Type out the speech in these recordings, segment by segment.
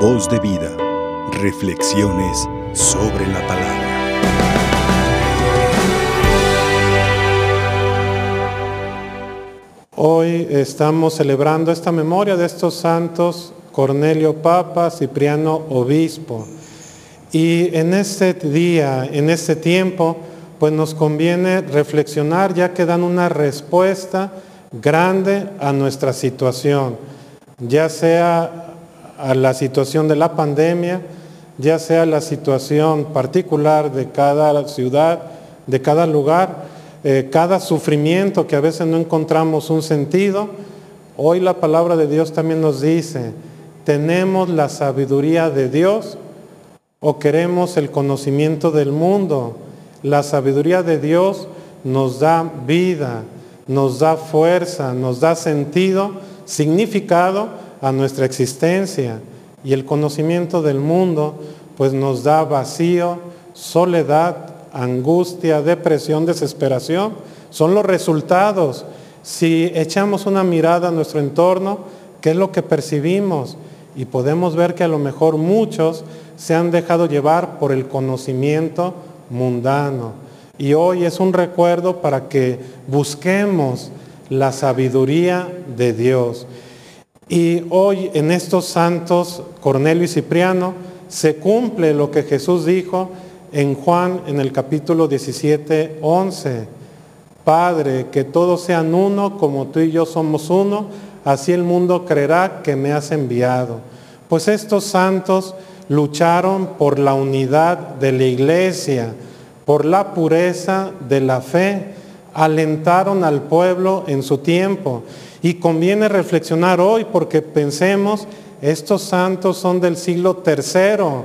Voz de vida. Reflexiones sobre la palabra. Hoy estamos celebrando esta memoria de estos santos, Cornelio Papa, Cipriano Obispo. Y en este día, en este tiempo, pues nos conviene reflexionar ya que dan una respuesta grande a nuestra situación, ya sea a la situación de la pandemia, ya sea la situación particular de cada ciudad, de cada lugar, eh, cada sufrimiento que a veces no encontramos un sentido. Hoy la palabra de Dios también nos dice, ¿tenemos la sabiduría de Dios o queremos el conocimiento del mundo? La sabiduría de Dios nos da vida, nos da fuerza, nos da sentido, significado a nuestra existencia. Y el conocimiento del mundo pues nos da vacío, soledad, angustia, depresión, desesperación. Son los resultados. Si echamos una mirada a nuestro entorno, ¿qué es lo que percibimos? Y podemos ver que a lo mejor muchos se han dejado llevar por el conocimiento mundano. Y hoy es un recuerdo para que busquemos la sabiduría de Dios. Y hoy en estos santos, Cornelio y Cipriano, se cumple lo que Jesús dijo en Juan en el capítulo 17, 11. Padre, que todos sean uno como tú y yo somos uno, así el mundo creerá que me has enviado. Pues estos santos lucharon por la unidad de la iglesia, por la pureza de la fe, alentaron al pueblo en su tiempo y conviene reflexionar hoy porque pensemos, estos santos son del siglo tercero,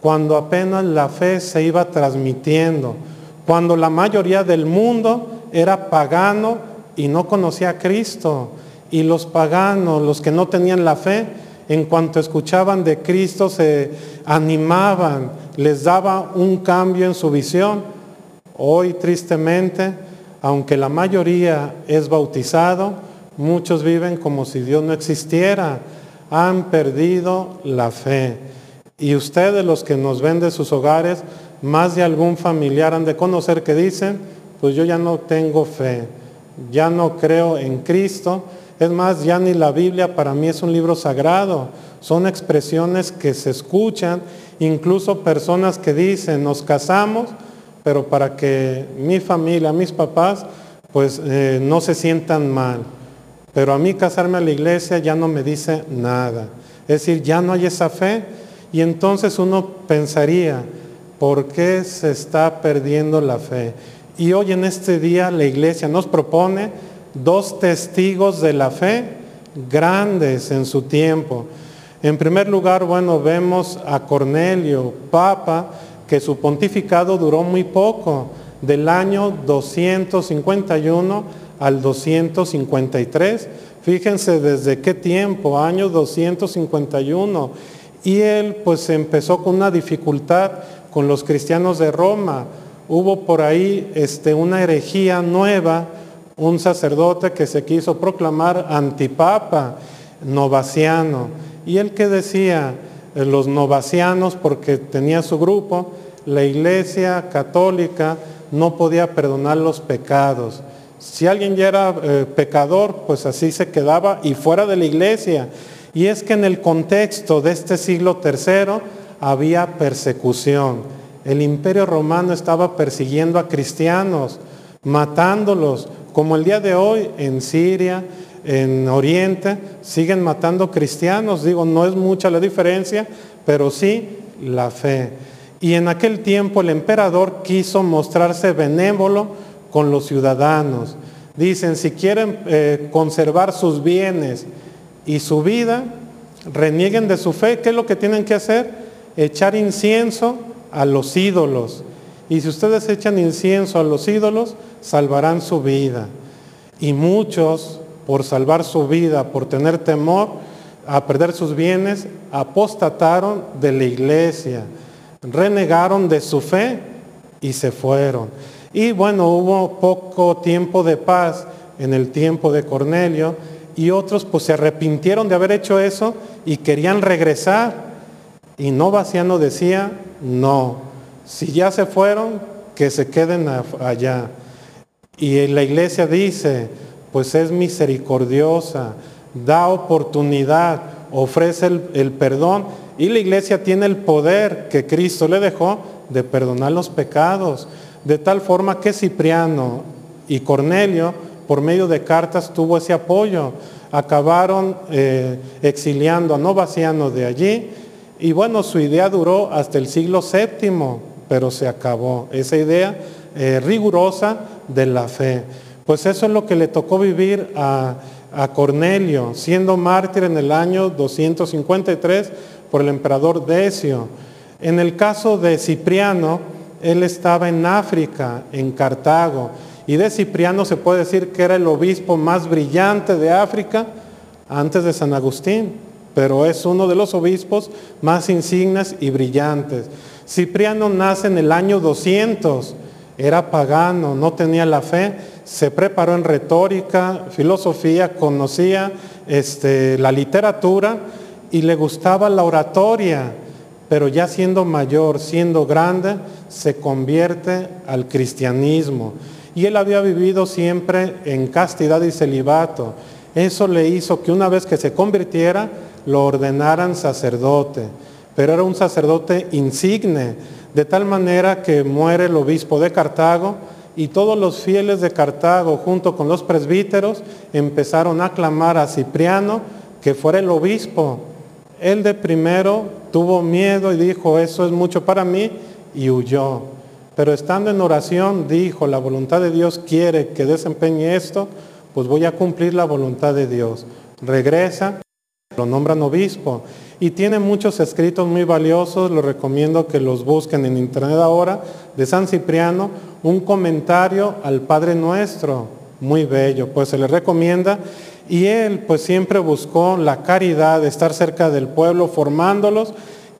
cuando apenas la fe se iba transmitiendo, cuando la mayoría del mundo era pagano y no conocía a Cristo. Y los paganos, los que no tenían la fe, en cuanto escuchaban de Cristo se animaban, les daba un cambio en su visión. Hoy tristemente, aunque la mayoría es bautizado, Muchos viven como si Dios no existiera. Han perdido la fe. Y ustedes, los que nos ven de sus hogares, más de algún familiar han de conocer que dicen, pues yo ya no tengo fe, ya no creo en Cristo. Es más, ya ni la Biblia para mí es un libro sagrado. Son expresiones que se escuchan, incluso personas que dicen, nos casamos, pero para que mi familia, mis papás, pues eh, no se sientan mal. Pero a mí casarme a la iglesia ya no me dice nada. Es decir, ya no hay esa fe y entonces uno pensaría, ¿por qué se está perdiendo la fe? Y hoy en este día la iglesia nos propone dos testigos de la fe grandes en su tiempo. En primer lugar, bueno, vemos a Cornelio, papa, que su pontificado duró muy poco, del año 251 al 253. Fíjense desde qué tiempo, año 251. Y él pues empezó con una dificultad con los cristianos de Roma. Hubo por ahí este, una herejía nueva, un sacerdote que se quiso proclamar antipapa, novaciano. Y él que decía, eh, los novacianos, porque tenía su grupo, la iglesia católica no podía perdonar los pecados. Si alguien ya era eh, pecador, pues así se quedaba y fuera de la iglesia. Y es que en el contexto de este siglo tercero había persecución. El imperio romano estaba persiguiendo a cristianos, matándolos, como el día de hoy en Siria, en Oriente, siguen matando cristianos. Digo, no es mucha la diferencia, pero sí la fe. Y en aquel tiempo el emperador quiso mostrarse benévolo con los ciudadanos. Dicen, si quieren eh, conservar sus bienes y su vida, renieguen de su fe. ¿Qué es lo que tienen que hacer? Echar incienso a los ídolos. Y si ustedes echan incienso a los ídolos, salvarán su vida. Y muchos, por salvar su vida, por tener temor a perder sus bienes, apostataron de la iglesia, renegaron de su fe y se fueron. Y bueno, hubo poco tiempo de paz en el tiempo de Cornelio y otros pues se arrepintieron de haber hecho eso y querían regresar. Y Novaciano decía, no, si ya se fueron, que se queden allá. Y la iglesia dice, pues es misericordiosa, da oportunidad, ofrece el, perdón y la iglesia tiene el poder que Cristo le dejó de perdonar los pecados. De tal forma que Cipriano y Cornelio, por medio de cartas, tuvo ese apoyo. Acabaron eh, exiliando a Novaciano de allí y bueno, su idea duró hasta el siglo VII, pero se acabó. Esa idea eh, rigurosa de la fe. Pues eso es lo que le tocó vivir a, Cornelio, siendo mártir en el año 253 por el emperador Decio. En el caso de Cipriano, él estaba en África, en Cartago, y de Cipriano se puede decir que era el obispo más brillante de África antes de San Agustín, pero es uno de los obispos más insignes y brillantes. Cipriano nace en el año 200, era pagano, no tenía la fe, se preparó en retórica, filosofía, conocía este, la literatura y le gustaba la oratoria, pero ya siendo mayor, siendo grande, se convierte al cristianismo. Y él había vivido siempre en castidad y celibato. Eso le hizo que una vez que se convirtiera, lo ordenaran sacerdote, pero era un sacerdote insigne, de tal manera que muere el obispo de Cartago y todos los fieles de Cartago junto con los presbíteros empezaron a clamar a Cipriano que fuera el obispo. Él de primero tuvo miedo y dijo, eso es mucho para mí, y huyó. Pero estando en oración dijo, la voluntad de Dios quiere que desempeñe esto, pues voy a cumplir la voluntad de Dios. Regresa, lo nombran obispo y tiene muchos escritos muy valiosos, lo recomiendo que los busquen en internet ahora, de San Cipriano, un comentario al Padre Nuestro, muy bello, pues se le recomienda. Y él pues siempre buscó la caridad, de estar cerca del pueblo, formándolos,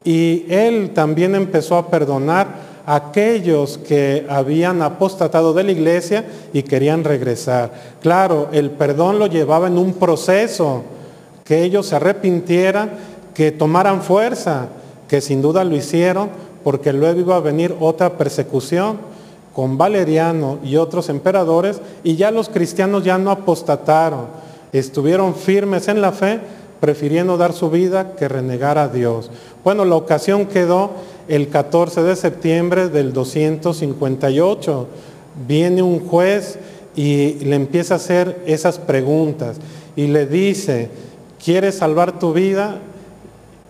y él también empezó a perdonar a aquellos que habían apostatado de la iglesia y querían regresar. Claro, el perdón lo llevaba en un proceso, que ellos se arrepintieran que tomaran fuerza, que sin duda lo hicieron, porque luego iba a venir otra persecución con Valeriano y otros emperadores, y ya los cristianos ya no apostataron, estuvieron firmes en la fe, prefiriendo dar su vida que renegar a Dios. Bueno, la ocasión quedó el 14 de septiembre del 258. Viene un juez y le empieza a hacer esas preguntas y le dice, ¿quieres salvar tu vida?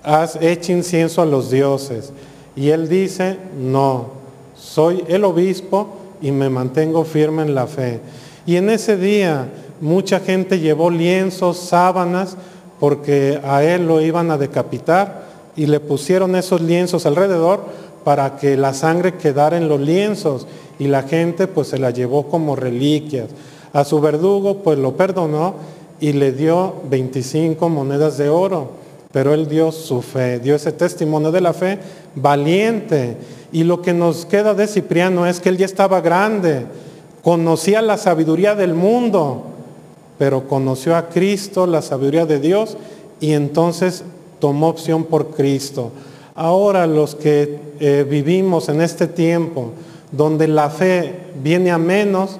has hecho incienso a los dioses. Y él dice, no, soy el obispo y me mantengo firme en la fe. Y en ese día mucha gente llevó lienzos, sábanas, porque a él lo iban a decapitar y le pusieron esos lienzos alrededor para que la sangre quedara en los lienzos y la gente pues se la llevó como reliquias. A su verdugo pues lo perdonó y le dio 25 monedas de oro pero él dio su fe, dio ese testimonio de la fe valiente. Y lo que nos queda de Cipriano es que él ya estaba grande, conocía la sabiduría del mundo, pero conoció a Cristo, la sabiduría de Dios, y entonces tomó opción por Cristo. Ahora los que eh, vivimos en este tiempo, donde la fe viene a menos,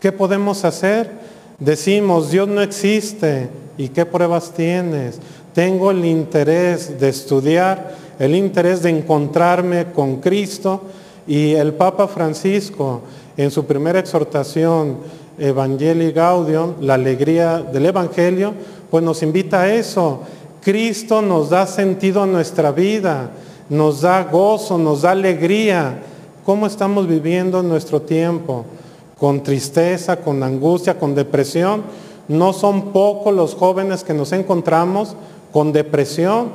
¿qué podemos hacer? Decimos, Dios no existe, ¿y qué pruebas tienes? Tengo el interés de estudiar, el interés de encontrarme con Cristo y el Papa Francisco en su primera exhortación Evangelii Gaudium, la alegría del Evangelio, pues nos invita a eso. Cristo nos da sentido a nuestra vida, nos da gozo, nos da alegría. ¿Cómo estamos viviendo nuestro tiempo? Con tristeza, con angustia, con depresión. No son pocos los jóvenes que nos encontramos con depresión.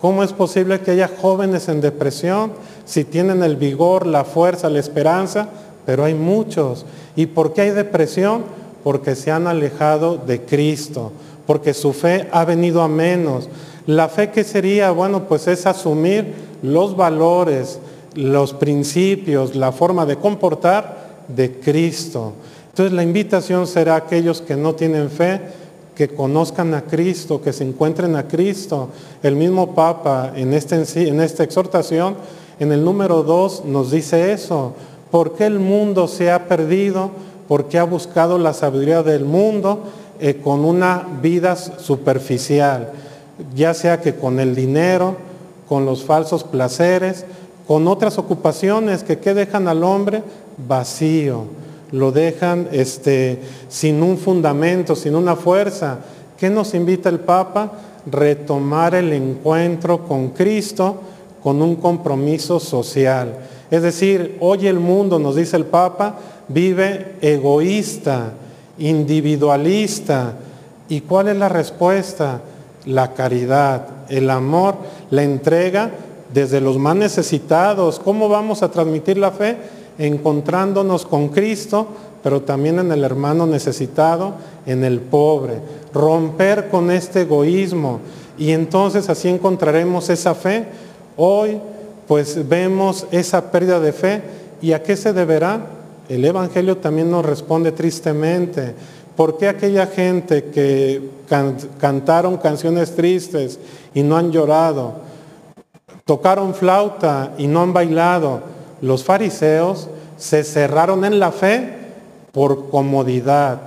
¿Cómo es posible que haya jóvenes en depresión si tienen el vigor, la fuerza, la esperanza? Pero hay muchos. ¿Y por qué hay depresión? Porque se han alejado de Cristo, porque su fe ha venido a menos. La fe que sería, bueno, pues es asumir los valores, los principios, la forma de comportar de Cristo. Entonces la invitación será a aquellos que no tienen fe, que conozcan a Cristo, que se encuentren a Cristo. El mismo Papa en, este, en esta exhortación, en el número 2, nos dice eso. ¿Por qué el mundo se ha perdido? Porque ha buscado la sabiduría del mundo eh, con una vida superficial, ya sea que con el dinero, con los falsos placeres, con otras ocupaciones que, que dejan al hombre vacío, lo dejan este, sin un fundamento, sin una fuerza. ¿Qué nos invita el Papa? Retomar el encuentro con Cristo con un compromiso social. Es decir, hoy el mundo, nos dice el Papa, vive egoísta, individualista. ¿Y cuál es la respuesta? La caridad, el amor, la entrega desde los más necesitados. ¿Cómo vamos a transmitir la fe? Encontrándonos con Cristo, pero también en el hermano necesitado, en el pobre. Romper con este egoísmo. Y entonces así encontraremos esa fe. Hoy pues vemos esa pérdida de fe. ¿Y a qué se deberá? El Evangelio también nos responde tristemente. ¿Por qué aquella gente que cantaron canciones tristes y no han llorado? Tocaron flauta y no han bailado. Los fariseos se cerraron en la fe por comodidad,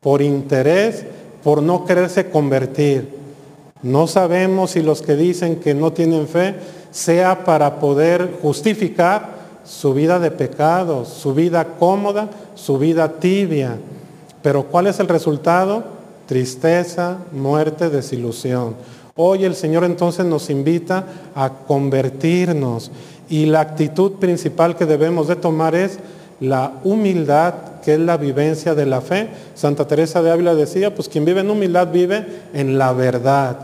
por interés, por no quererse convertir. No sabemos si los que dicen que no tienen fe sea para poder justificar su vida de pecado, su vida cómoda, su vida tibia. Pero ¿cuál es el resultado? Tristeza, muerte, desilusión. Hoy el Señor entonces nos invita a convertirnos y la actitud principal que debemos de tomar es la humildad, que es la vivencia de la fe. Santa Teresa de Ávila decía, pues quien vive en humildad vive en la verdad.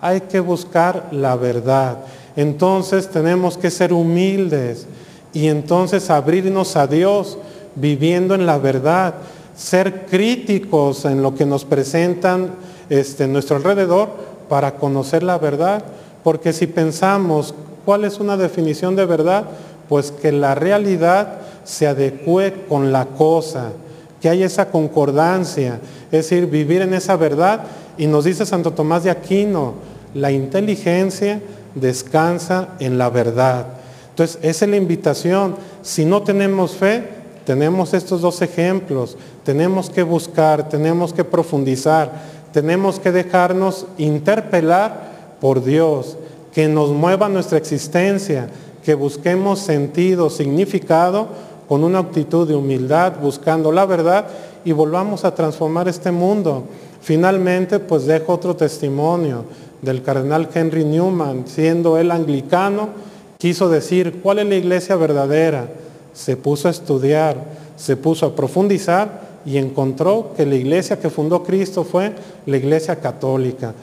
Hay que buscar la verdad. Entonces tenemos que ser humildes y entonces abrirnos a Dios viviendo en la verdad, ser críticos en lo que nos presentan este, nuestro alrededor para conocer la verdad, porque si pensamos cuál es una definición de verdad, pues que la realidad se adecue con la cosa, que haya esa concordancia, es decir, vivir en esa verdad. Y nos dice Santo Tomás de Aquino, la inteligencia descansa en la verdad. Entonces, esa es la invitación. Si no tenemos fe, tenemos estos dos ejemplos. Tenemos que buscar, tenemos que profundizar, tenemos que dejarnos interpelar por Dios, que nos mueva nuestra existencia, que busquemos sentido, significado, con una actitud de humildad, buscando la verdad y volvamos a transformar este mundo. Finalmente, pues dejo otro testimonio del cardenal Henry Newman, siendo él anglicano, quiso decir, ¿cuál es la iglesia verdadera? Se puso a estudiar, se puso a profundizar y encontró que la iglesia que fundó Cristo fue la iglesia católica.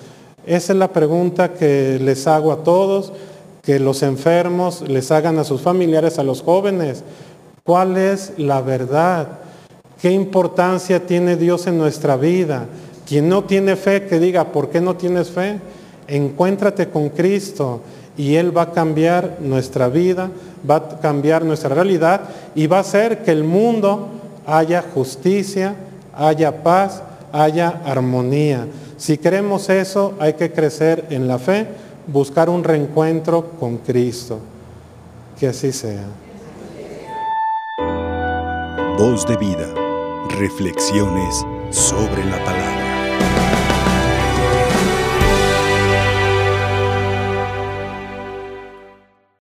Esa es la pregunta que les hago a todos, que los enfermos les hagan a sus familiares, a los jóvenes. ¿Cuál es la verdad? ¿Qué importancia tiene Dios en nuestra vida? Quien no tiene fe, que diga, ¿por qué no tienes fe? Encuéntrate con Cristo y Él va a cambiar nuestra vida, va a cambiar nuestra realidad y va a hacer que el mundo haya justicia, haya paz, haya armonía. Si queremos eso, hay que crecer en la fe, buscar un reencuentro con Cristo. Que así sea. Voz de vida. Reflexiones sobre la palabra.